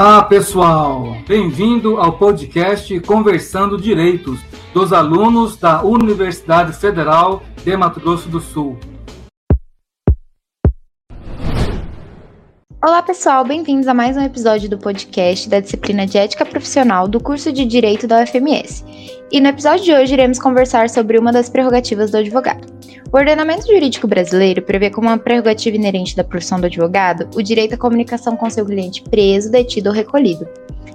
Olá, pessoal! Bem-vindo ao podcast Conversando Direitos dos alunos da Universidade Federal de Mato Grosso do Sul. Olá, pessoal, bem-vindos a mais um episódio do podcast da disciplina de Ética Profissional do curso de Direito da UFMS. E no episódio de hoje iremos conversar sobre uma das prerrogativas do advogado. O ordenamento jurídico brasileiro prevê como uma prerrogativa inerente da profissão do advogado o direito à comunicação com seu cliente preso, detido ou recolhido,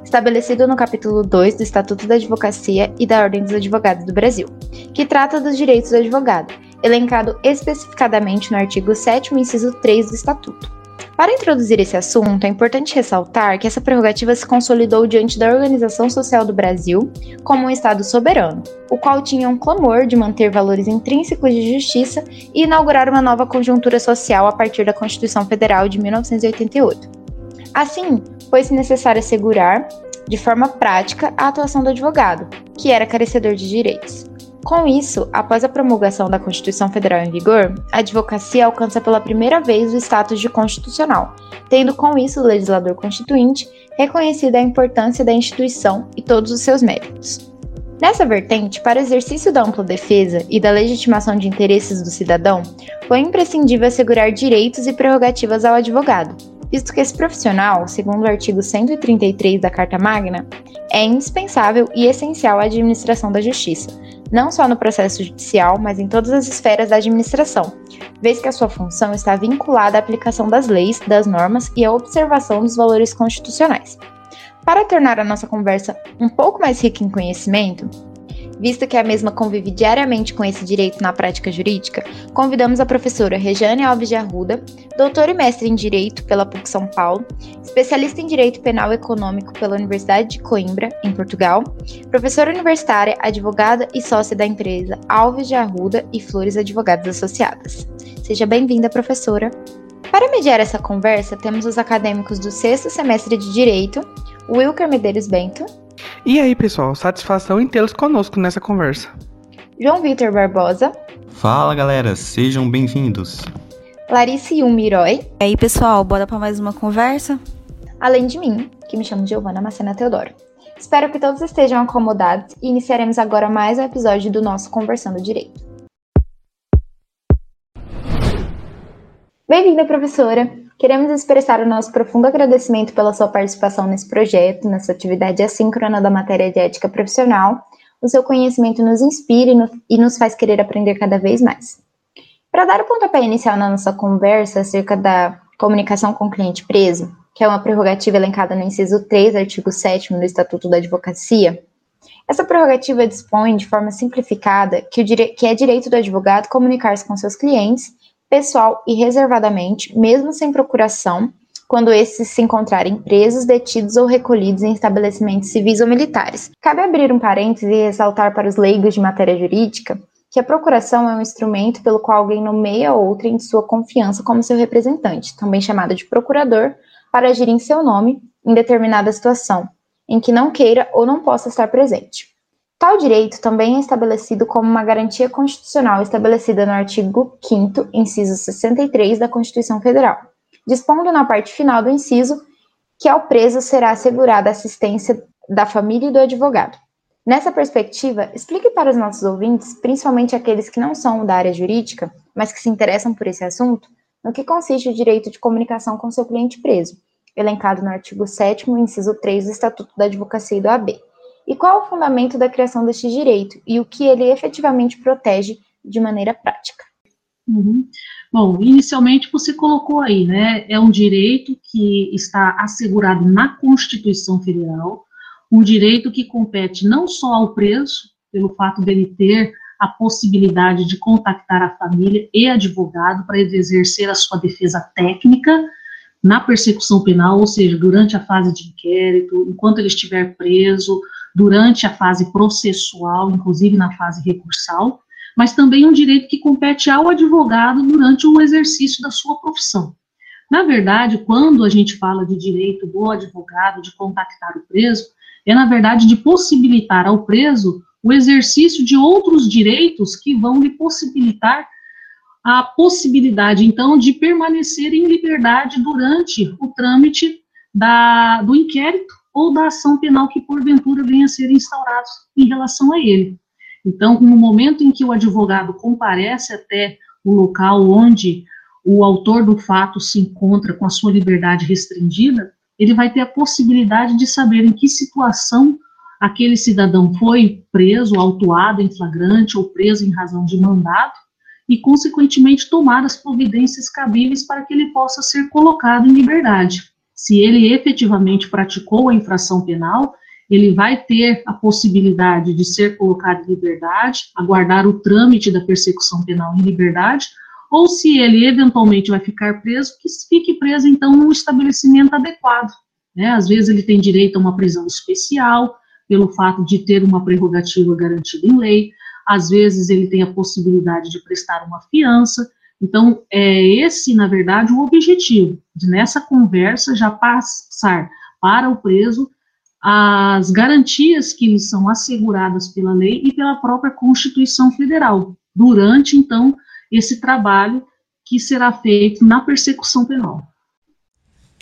estabelecido no capítulo 2 do Estatuto da Advocacia e da Ordem dos Advogados do Brasil, que trata dos direitos do advogado, elencado especificadamente no artigo 7 inciso 3 do Estatuto. Para introduzir esse assunto, é importante ressaltar que essa prerrogativa se consolidou diante da Organização Social do Brasil como um Estado soberano, o qual tinha um clamor de manter valores intrínsecos de justiça e inaugurar uma nova conjuntura social a partir da Constituição Federal de 1988. Assim, foi-se necessário assegurar, de forma prática, a atuação do advogado, que era carecedor de direitos. Com isso, após a promulgação da Constituição Federal em vigor, a advocacia alcança pela primeira vez o status de constitucional, tendo com isso o legislador constituinte reconhecido a importância da instituição e todos os seus méritos. Nessa vertente, para o exercício da ampla defesa e da legitimação de interesses do cidadão, foi imprescindível assegurar direitos e prerrogativas ao advogado, visto que esse profissional, segundo o artigo 133 da Carta Magna, é indispensável e essencial à administração da justiça, não só no processo judicial, mas em todas as esferas da administração, vez que a sua função está vinculada à aplicação das leis, das normas e à observação dos valores constitucionais. Para tornar a nossa conversa um pouco mais rica em conhecimento, visto que a mesma convive diariamente com esse direito na prática jurídica, convidamos a professora Rejane Alves de Arruda, doutora e mestre em Direito pela PUC São Paulo, especialista em Direito Penal Econômico pela Universidade de Coimbra, em Portugal, professora universitária, advogada e sócia da empresa Alves de Arruda e Flores Advogados Associadas. Seja bem-vinda, professora. Para mediar essa conversa, temos os acadêmicos do sexto semestre de Direito, Wilker Medeiros Bento, e aí, pessoal, satisfação em tê-los conosco nessa conversa. João Vitor Barbosa. Fala, galera, sejam bem-vindos. Larissa Yumiroy. E aí, pessoal, bora para mais uma conversa? Além de mim, que me chamo Giovana Macena Teodoro. Espero que todos estejam acomodados e iniciaremos agora mais um episódio do nosso Conversando Direito. Bem-vinda, professora! Queremos expressar o nosso profundo agradecimento pela sua participação nesse projeto, nessa atividade assíncrona da matéria de ética profissional. O seu conhecimento nos inspira e nos faz querer aprender cada vez mais. Para dar o pontapé inicial na nossa conversa acerca da comunicação com o cliente preso, que é uma prerrogativa elencada no inciso 3, artigo 7 do Estatuto da Advocacia, essa prerrogativa dispõe, de forma simplificada, que, o que é direito do advogado comunicar-se com seus clientes pessoal e reservadamente, mesmo sem procuração, quando esses se encontrarem presos, detidos ou recolhidos em estabelecimentos civis ou militares. Cabe abrir um parêntese e ressaltar para os leigos de matéria jurídica que a procuração é um instrumento pelo qual alguém nomeia outrem de sua confiança como seu representante, também chamado de procurador, para agir em seu nome em determinada situação, em que não queira ou não possa estar presente. Tal direito também é estabelecido como uma garantia constitucional estabelecida no artigo 5 inciso 63 da Constituição Federal, dispondo na parte final do inciso que ao preso será assegurada a assistência da família e do advogado. Nessa perspectiva, explique para os nossos ouvintes, principalmente aqueles que não são da área jurídica, mas que se interessam por esse assunto, no que consiste o direito de comunicação com seu cliente preso, elencado no artigo 7 inciso 3 do Estatuto da Advocacia e do AB e qual o fundamento da criação deste direito e o que ele efetivamente protege de maneira prática. Uhum. Bom, inicialmente você colocou aí, né? É um direito que está assegurado na Constituição Federal, um direito que compete não só ao preso, pelo fato dele ter a possibilidade de contactar a família e advogado para exercer a sua defesa técnica na persecução penal, ou seja, durante a fase de inquérito, enquanto ele estiver preso, durante a fase processual, inclusive na fase recursal, mas também um direito que compete ao advogado durante o exercício da sua profissão. Na verdade, quando a gente fala de direito do advogado de contactar o preso, é na verdade de possibilitar ao preso o exercício de outros direitos que vão lhe possibilitar a possibilidade, então, de permanecer em liberdade durante o trâmite da, do inquérito ou da ação penal que porventura venha a ser instaurado em relação a ele. Então, no momento em que o advogado comparece até o local onde o autor do fato se encontra com a sua liberdade restringida, ele vai ter a possibilidade de saber em que situação aquele cidadão foi preso, autuado em flagrante ou preso em razão de mandato e, consequentemente, tomar as providências cabíveis para que ele possa ser colocado em liberdade. Se ele efetivamente praticou a infração penal, ele vai ter a possibilidade de ser colocado em liberdade, aguardar o trâmite da persecução penal em liberdade, ou se ele eventualmente vai ficar preso, que fique preso então num estabelecimento adequado. Né? Às vezes ele tem direito a uma prisão especial, pelo fato de ter uma prerrogativa garantida em lei, às vezes ele tem a possibilidade de prestar uma fiança. Então, é esse, na verdade, o objetivo, de nessa conversa já passar para o preso as garantias que lhe são asseguradas pela lei e pela própria Constituição Federal, durante, então, esse trabalho que será feito na persecução penal.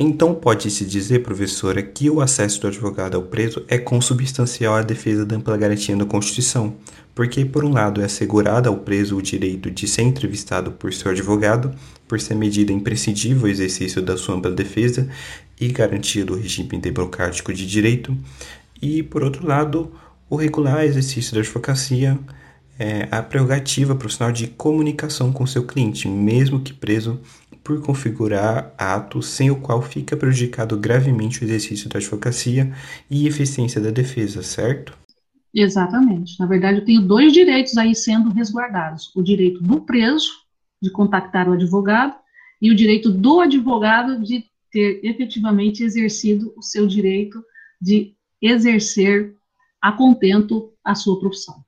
Então, pode-se dizer, professora, que o acesso do advogado ao preso é consubstancial à defesa da ampla garantia da Constituição, porque, por um lado, é assegurado ao preso o direito de ser entrevistado por seu advogado, por ser medida imprescindível o exercício da sua ampla defesa e garantia do regime democrático de direito, e, por outro lado, o regular exercício da advocacia é a prerrogativa profissional de comunicação com seu cliente, mesmo que preso por configurar ato sem o qual fica prejudicado gravemente o exercício da advocacia e eficiência da defesa, certo? Exatamente. Na verdade, eu tenho dois direitos aí sendo resguardados: o direito do preso de contactar o advogado e o direito do advogado de ter efetivamente exercido o seu direito de exercer a contento a sua profissão.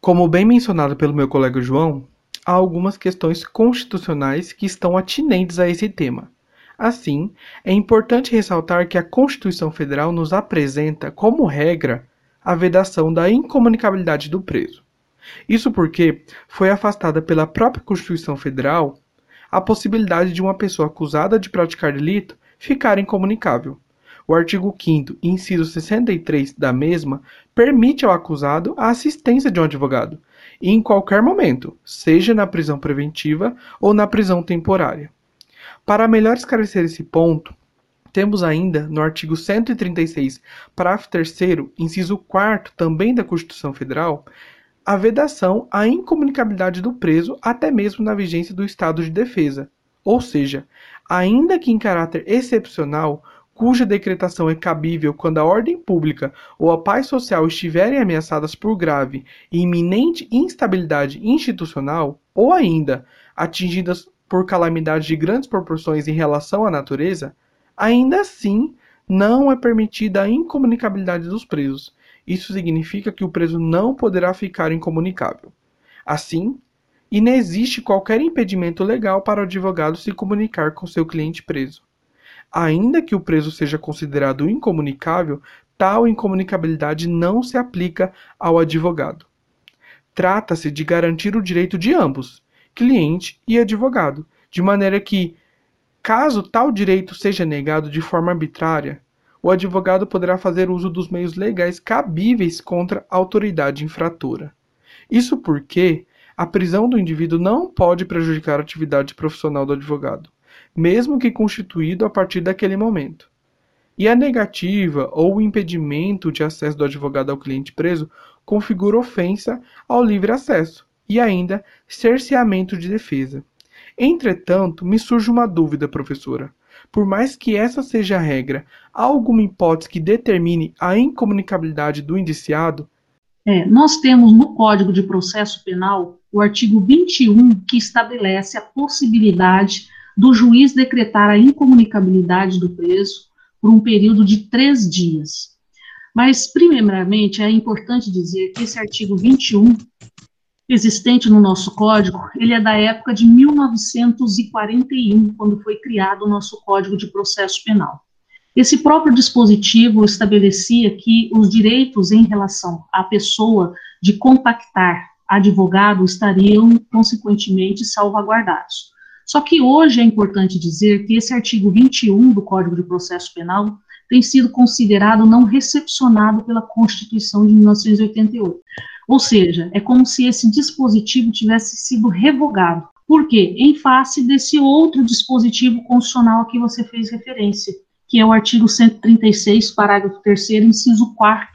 Como bem mencionado pelo meu colega João, há algumas questões constitucionais que estão atinentes a esse tema. Assim, é importante ressaltar que a Constituição Federal nos apresenta, como regra, a vedação da incomunicabilidade do preso. Isso porque foi afastada pela própria Constituição Federal a possibilidade de uma pessoa acusada de praticar delito ficar incomunicável. O artigo 5 inciso 63 da mesma permite ao acusado a assistência de um advogado, em qualquer momento, seja na prisão preventiva ou na prisão temporária. Para melhor esclarecer esse ponto, temos ainda no artigo 136, parágrafo 3, inciso 4 também da Constituição Federal, a vedação à incomunicabilidade do preso até mesmo na vigência do estado de defesa. Ou seja, ainda que em caráter excepcional, cuja decretação é cabível quando a ordem pública ou a paz social estiverem ameaçadas por grave e iminente instabilidade institucional, ou ainda atingidas por calamidades de grandes proporções em relação à natureza, ainda assim não é permitida a incomunicabilidade dos presos. Isso significa que o preso não poderá ficar incomunicável. Assim, inexiste qualquer impedimento legal para o advogado se comunicar com seu cliente preso. Ainda que o preso seja considerado incomunicável, tal incomunicabilidade não se aplica ao advogado. Trata-se de garantir o direito de ambos, cliente e advogado, de maneira que, caso tal direito seja negado de forma arbitrária, o advogado poderá fazer uso dos meios legais cabíveis contra a autoridade infratora. Isso porque a prisão do indivíduo não pode prejudicar a atividade profissional do advogado mesmo que constituído a partir daquele momento. E a negativa ou o impedimento de acesso do advogado ao cliente preso configura ofensa ao livre acesso e ainda cerceamento de defesa. Entretanto, me surge uma dúvida, professora. Por mais que essa seja a regra, há alguma hipótese que determine a incomunicabilidade do indiciado? É, nós temos no Código de Processo Penal o artigo 21 que estabelece a possibilidade do juiz decretar a incomunicabilidade do preso por um período de três dias. Mas, primeiramente, é importante dizer que esse artigo 21, existente no nosso código, ele é da época de 1941, quando foi criado o nosso Código de Processo Penal. Esse próprio dispositivo estabelecia que os direitos em relação à pessoa de contactar advogado estariam, consequentemente, salvaguardados. Só que hoje é importante dizer que esse artigo 21 do Código de Processo Penal tem sido considerado não recepcionado pela Constituição de 1988. Ou seja, é como se esse dispositivo tivesse sido revogado. Por quê? Em face desse outro dispositivo constitucional a que você fez referência, que é o artigo 136, parágrafo 3 inciso 4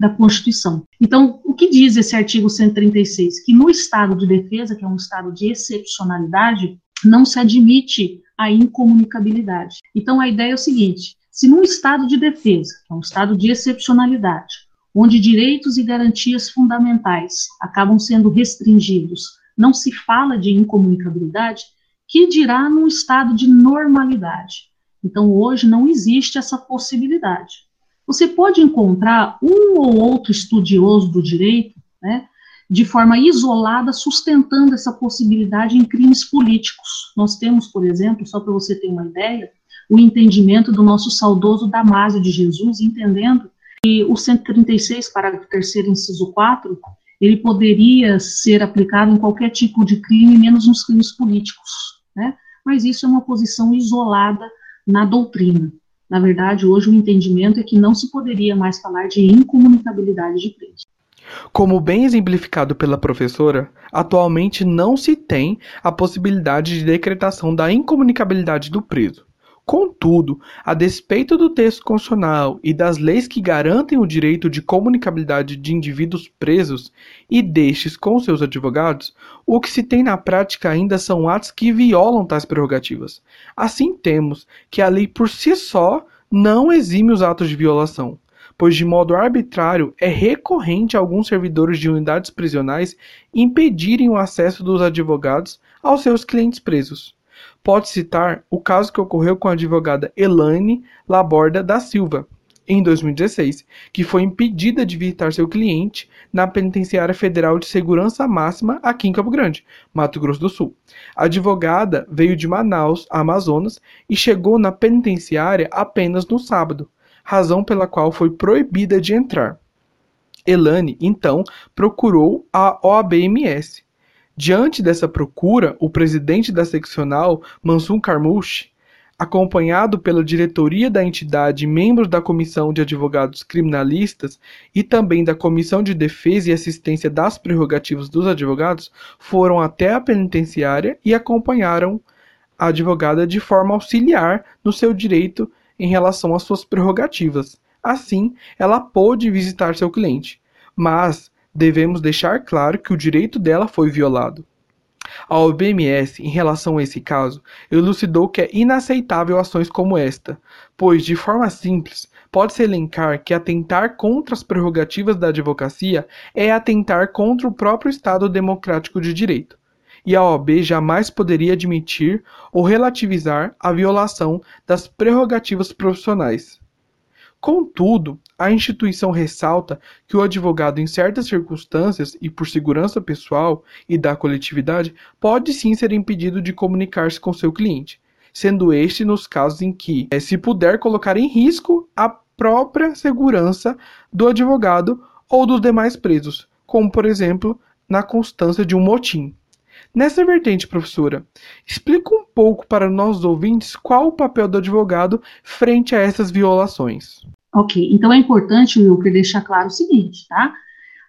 da Constituição. Então, o que diz esse artigo 136? Que no estado de defesa, que é um estado de excepcionalidade, não se admite a incomunicabilidade. Então, a ideia é o seguinte: se num estado de defesa, é um estado de excepcionalidade, onde direitos e garantias fundamentais acabam sendo restringidos, não se fala de incomunicabilidade, que dirá num estado de normalidade. Então, hoje não existe essa possibilidade. Você pode encontrar um ou outro estudioso do direito, né, de forma isolada, sustentando essa possibilidade em crimes políticos. Nós temos, por exemplo, só para você ter uma ideia, o entendimento do nosso saudoso Damásio de Jesus, entendendo que o 136, parágrafo 3 inciso 4, ele poderia ser aplicado em qualquer tipo de crime, menos nos crimes políticos, né? Mas isso é uma posição isolada na doutrina. Na verdade, hoje o entendimento é que não se poderia mais falar de incomunicabilidade de preso. Como bem exemplificado pela professora, atualmente não se tem a possibilidade de decretação da incomunicabilidade do preso. Contudo, a despeito do texto constitucional e das leis que garantem o direito de comunicabilidade de indivíduos presos e destes com seus advogados, o que se tem na prática ainda são atos que violam tais prerrogativas. Assim, temos que a lei por si só não exime os atos de violação, pois de modo arbitrário é recorrente alguns servidores de unidades prisionais impedirem o acesso dos advogados aos seus clientes presos pode citar o caso que ocorreu com a advogada Elaine Laborda da Silva, em 2016, que foi impedida de visitar seu cliente na Penitenciária Federal de Segurança Máxima aqui em Campo Grande, Mato Grosso do Sul. A advogada veio de Manaus, Amazonas, e chegou na penitenciária apenas no sábado, razão pela qual foi proibida de entrar. Elane, então, procurou a OABMS, Diante dessa procura, o presidente da seccional, Mansur Carmouche, acompanhado pela diretoria da entidade membros da Comissão de Advogados Criminalistas e também da Comissão de Defesa e Assistência das Prerrogativas dos Advogados, foram até a penitenciária e acompanharam a advogada de forma auxiliar no seu direito em relação às suas prerrogativas. Assim, ela pôde visitar seu cliente. Mas devemos deixar claro que o direito dela foi violado. A OBMS, em relação a esse caso, elucidou que é inaceitável ações como esta, pois, de forma simples, pode-se elencar que atentar contra as prerrogativas da advocacia é atentar contra o próprio Estado democrático de direito. E a OAB jamais poderia admitir ou relativizar a violação das prerrogativas profissionais. Contudo, a instituição ressalta que o advogado, em certas circunstâncias e por segurança pessoal e da coletividade, pode sim ser impedido de comunicar-se com seu cliente, sendo este nos casos em que é, se puder colocar em risco a própria segurança do advogado ou dos demais presos, como por exemplo na constância de um motim. Nessa vertente, professora, explica um pouco para nós ouvintes qual o papel do advogado frente a essas violações. Ok, então é importante, Wilker, deixar claro o seguinte, tá?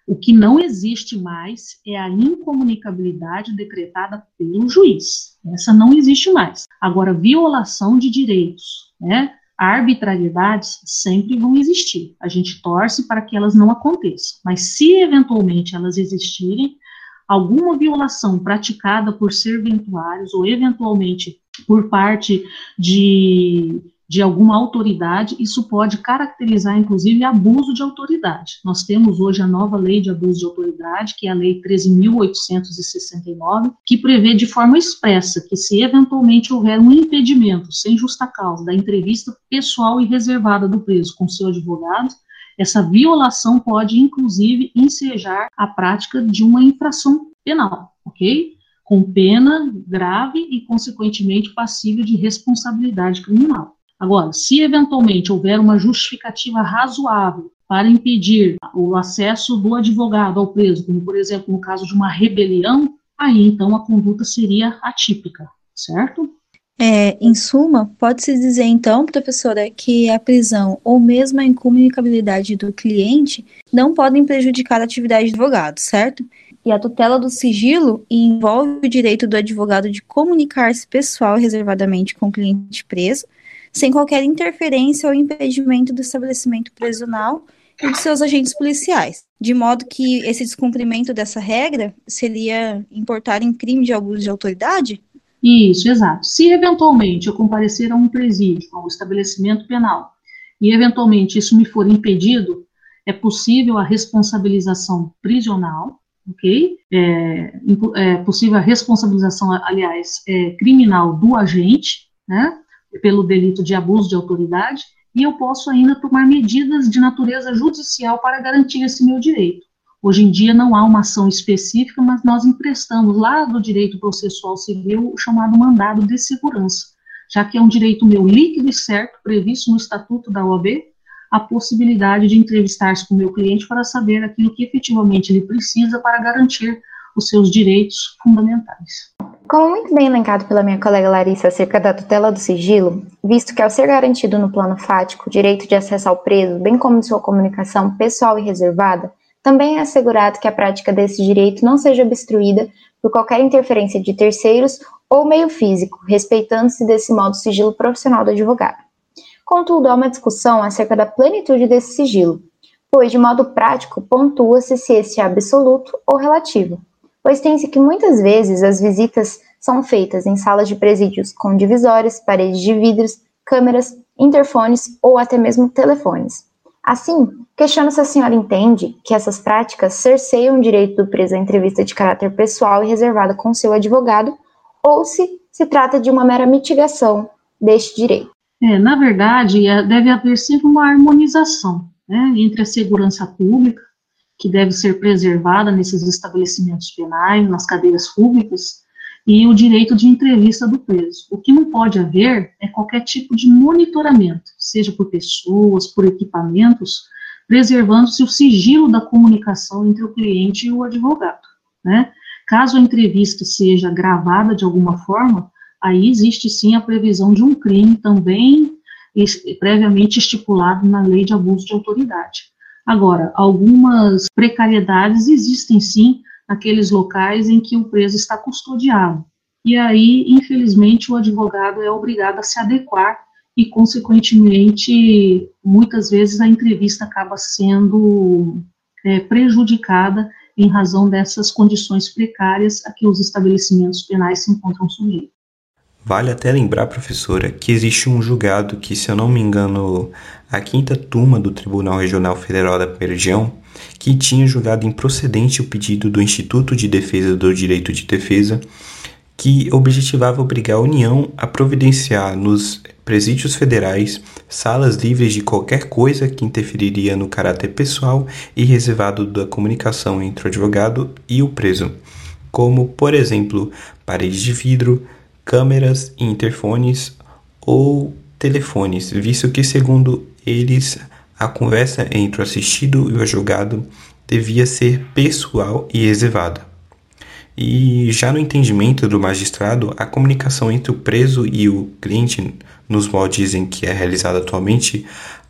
O que não existe mais é a incomunicabilidade decretada pelo juiz. Essa não existe mais. Agora, violação de direitos, né? Arbitrariedades sempre vão existir. A gente torce para que elas não aconteçam. Mas se eventualmente elas existirem, alguma violação praticada por serventuários ou eventualmente por parte de de alguma autoridade, isso pode caracterizar, inclusive, abuso de autoridade. Nós temos hoje a nova lei de abuso de autoridade, que é a Lei 13.869, que prevê de forma expressa que, se eventualmente houver um impedimento, sem justa causa, da entrevista pessoal e reservada do preso com seu advogado, essa violação pode, inclusive, ensejar a prática de uma infração penal, ok? Com pena grave e, consequentemente, passível de responsabilidade criminal. Agora, se eventualmente houver uma justificativa razoável para impedir o acesso do advogado ao preso, como por exemplo no caso de uma rebelião, aí então a conduta seria atípica, certo? É, em suma, pode-se dizer então, professora, que a prisão ou mesmo a incomunicabilidade do cliente não podem prejudicar a atividade do advogado, certo? E a tutela do sigilo envolve o direito do advogado de comunicar-se pessoal e reservadamente com o cliente preso, sem qualquer interferência ou impedimento do estabelecimento prisional e de seus agentes policiais, de modo que esse descumprimento dessa regra seria importar em crime de abuso de autoridade? Isso, exato. Se eventualmente eu comparecer a um presídio, a um estabelecimento penal, e eventualmente isso me for impedido, é possível a responsabilização prisional, ok? É, é possível a responsabilização, aliás, é, criminal do agente, né? Pelo delito de abuso de autoridade, e eu posso ainda tomar medidas de natureza judicial para garantir esse meu direito. Hoje em dia não há uma ação específica, mas nós emprestamos lá do direito processual civil o chamado mandado de segurança, já que é um direito meu líquido e certo, previsto no Estatuto da OAB, a possibilidade de entrevistar-se com o meu cliente para saber aquilo que efetivamente ele precisa para garantir os seus direitos fundamentais. Como muito bem elencado pela minha colega Larissa acerca da tutela do sigilo, visto que ao ser garantido no plano fático o direito de acesso ao preso, bem como sua comunicação pessoal e reservada, também é assegurado que a prática desse direito não seja obstruída por qualquer interferência de terceiros ou meio físico, respeitando-se desse modo o sigilo profissional do advogado. Contudo, há uma discussão acerca da plenitude desse sigilo, pois, de modo prático, pontua-se se este é absoluto ou relativo, pois tem-se que muitas vezes as visitas são feitas em salas de presídios com divisórias, paredes de vidros, câmeras, interfones ou até mesmo telefones. Assim, Questiona se a senhora entende que essas práticas cerceiam o direito do preso à entrevista de caráter pessoal e reservada com seu advogado, ou se se trata de uma mera mitigação deste direito. É, na verdade, é, deve haver sempre uma harmonização né, entre a segurança pública, que deve ser preservada nesses estabelecimentos penais, nas cadeias públicas, e o direito de entrevista do preso. O que não pode haver é qualquer tipo de monitoramento, seja por pessoas, por equipamentos, preservando-se o sigilo da comunicação entre o cliente e o advogado. Né? Caso a entrevista seja gravada de alguma forma, aí existe sim a previsão de um crime também previamente estipulado na lei de abuso de autoridade. Agora, algumas precariedades existem sim naqueles locais em que o preso está custodiado. E aí, infelizmente, o advogado é obrigado a se adequar e, consequentemente, muitas vezes a entrevista acaba sendo é, prejudicada em razão dessas condições precárias a que os estabelecimentos penais se encontram sujeitos. Vale até lembrar, professora, que existe um julgado que, se eu não me engano, a quinta turma do Tribunal Regional Federal da Primeira que tinha julgado improcedente o pedido do Instituto de Defesa do Direito de Defesa, que objetivava obrigar a União a providenciar nos presídios federais, salas livres de qualquer coisa que interferiria no caráter pessoal e reservado da comunicação entre o advogado e o preso, como, por exemplo, paredes de vidro, câmeras interfones ou telefones, visto que, segundo eles, a conversa entre o assistido e o julgado devia ser pessoal e reservada. E já no entendimento do magistrado, a comunicação entre o preso e o cliente, nos moldes em que é realizada atualmente,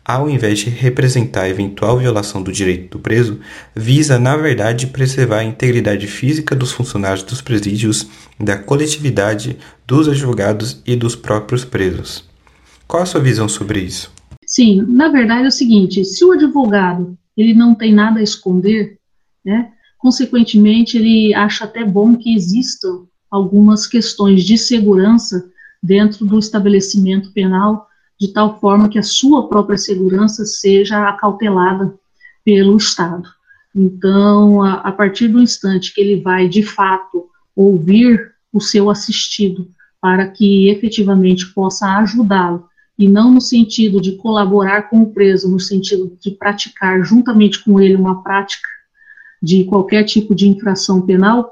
ao invés de representar eventual violação do direito do preso, visa, na verdade, preservar a integridade física dos funcionários dos presídios, da coletividade, dos advogados e dos próprios presos. Qual a sua visão sobre isso? Sim, na verdade é o seguinte, se o advogado ele não tem nada a esconder, né, Consequentemente, ele acha até bom que existam algumas questões de segurança dentro do estabelecimento penal, de tal forma que a sua própria segurança seja acautelada pelo Estado. Então, a, a partir do instante que ele vai, de fato, ouvir o seu assistido para que efetivamente possa ajudá-lo, e não no sentido de colaborar com o preso, no sentido de praticar juntamente com ele uma prática de qualquer tipo de infração penal,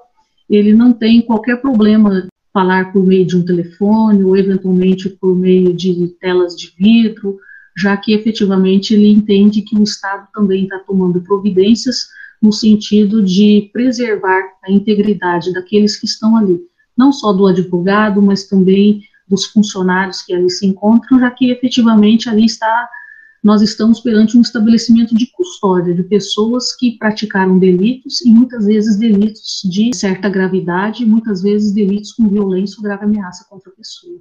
ele não tem qualquer problema falar por meio de um telefone ou eventualmente por meio de telas de vidro, já que efetivamente ele entende que o Estado também está tomando providências no sentido de preservar a integridade daqueles que estão ali, não só do advogado, mas também dos funcionários que ali se encontram, já que efetivamente ali está nós estamos perante um estabelecimento de custódia de pessoas que praticaram delitos e muitas vezes delitos de certa gravidade, muitas vezes delitos com violência ou grave ameaça contra a pessoa.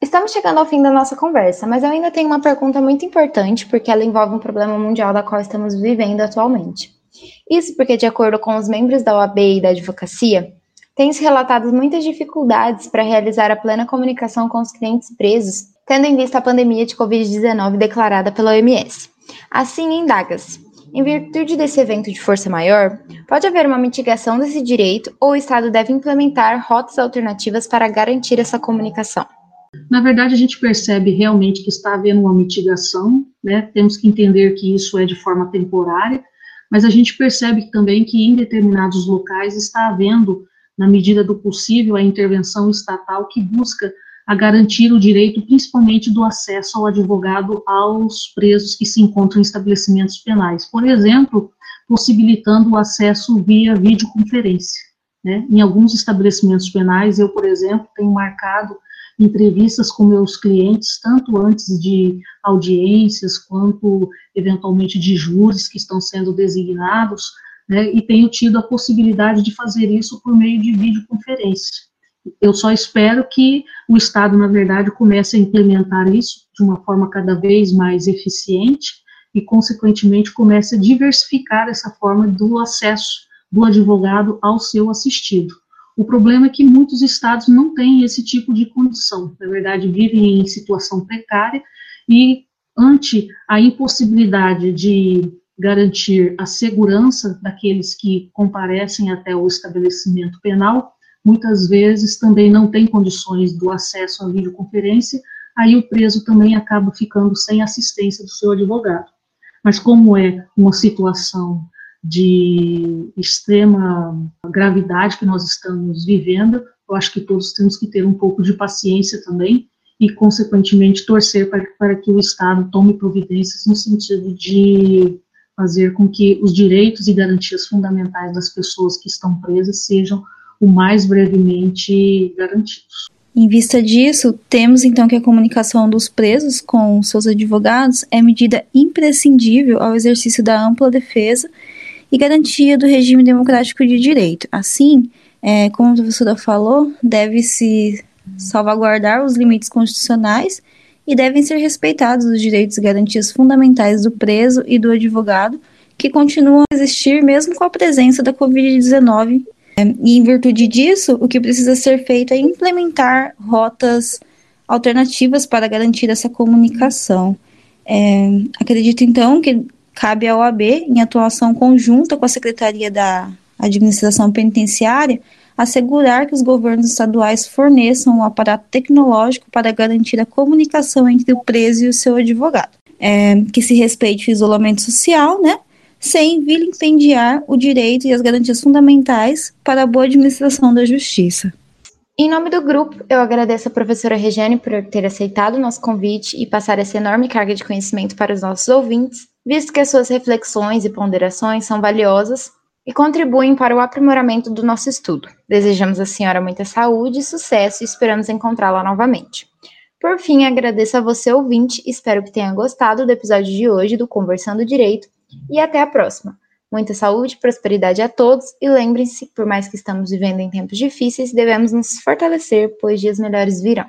Estamos chegando ao fim da nossa conversa, mas eu ainda tenho uma pergunta muito importante porque ela envolve um problema mundial da qual estamos vivendo atualmente. Isso porque, de acordo com os membros da OAB e da advocacia, tem-se relatado muitas dificuldades para realizar a plena comunicação com os clientes presos tendo em vista a pandemia de Covid-19 declarada pela OMS. Assim, indaga-se: em virtude desse evento de força maior, pode haver uma mitigação desse direito ou o Estado deve implementar rotas alternativas para garantir essa comunicação? Na verdade, a gente percebe realmente que está havendo uma mitigação, né? Temos que entender que isso é de forma temporária, mas a gente percebe também que em determinados locais está havendo, na medida do possível, a intervenção estatal que busca a garantir o direito, principalmente, do acesso ao advogado aos presos que se encontram em estabelecimentos penais. Por exemplo, possibilitando o acesso via videoconferência. Né? Em alguns estabelecimentos penais, eu, por exemplo, tenho marcado entrevistas com meus clientes, tanto antes de audiências, quanto eventualmente de júris que estão sendo designados, né, e tenho tido a possibilidade de fazer isso por meio de videoconferência. Eu só espero que o Estado, na verdade, comece a implementar isso de uma forma cada vez mais eficiente e, consequentemente, comece a diversificar essa forma do acesso do advogado ao seu assistido. O problema é que muitos estados não têm esse tipo de condição, na verdade, vivem em situação precária e, ante a impossibilidade de garantir a segurança daqueles que comparecem até o estabelecimento penal, muitas vezes também não tem condições do acesso à videoconferência, aí o preso também acaba ficando sem assistência do seu advogado. Mas como é uma situação de extrema gravidade que nós estamos vivendo, eu acho que todos temos que ter um pouco de paciência também e, consequentemente, torcer para, para que o Estado tome providências no sentido de fazer com que os direitos e garantias fundamentais das pessoas que estão presas sejam o mais brevemente garantidos. Em vista disso, temos então que a comunicação dos presos com seus advogados é medida imprescindível ao exercício da ampla defesa e garantia do regime democrático de direito. Assim, é, como a professora falou, deve-se salvaguardar os limites constitucionais e devem ser respeitados os direitos e garantias fundamentais do preso e do advogado, que continuam a existir mesmo com a presença da Covid-19 e em virtude disso, o que precisa ser feito é implementar rotas alternativas para garantir essa comunicação. É, acredito então que cabe à OAB, em atuação conjunta com a Secretaria da Administração Penitenciária, assegurar que os governos estaduais forneçam um aparato tecnológico para garantir a comunicação entre o preso e o seu advogado. É, que se respeite o isolamento social, né? Sem vilipendiar o direito e as garantias fundamentais para a boa administração da justiça. Em nome do grupo, eu agradeço a professora Regiane por ter aceitado o nosso convite e passar essa enorme carga de conhecimento para os nossos ouvintes, visto que as suas reflexões e ponderações são valiosas e contribuem para o aprimoramento do nosso estudo. Desejamos à senhora muita saúde e sucesso e esperamos encontrá-la novamente. Por fim, agradeço a você, ouvinte, espero que tenha gostado do episódio de hoje do Conversando Direito e até a próxima. Muita saúde, prosperidade a todos e lembrem-se, por mais que estamos vivendo em tempos difíceis, devemos nos fortalecer, pois dias melhores virão.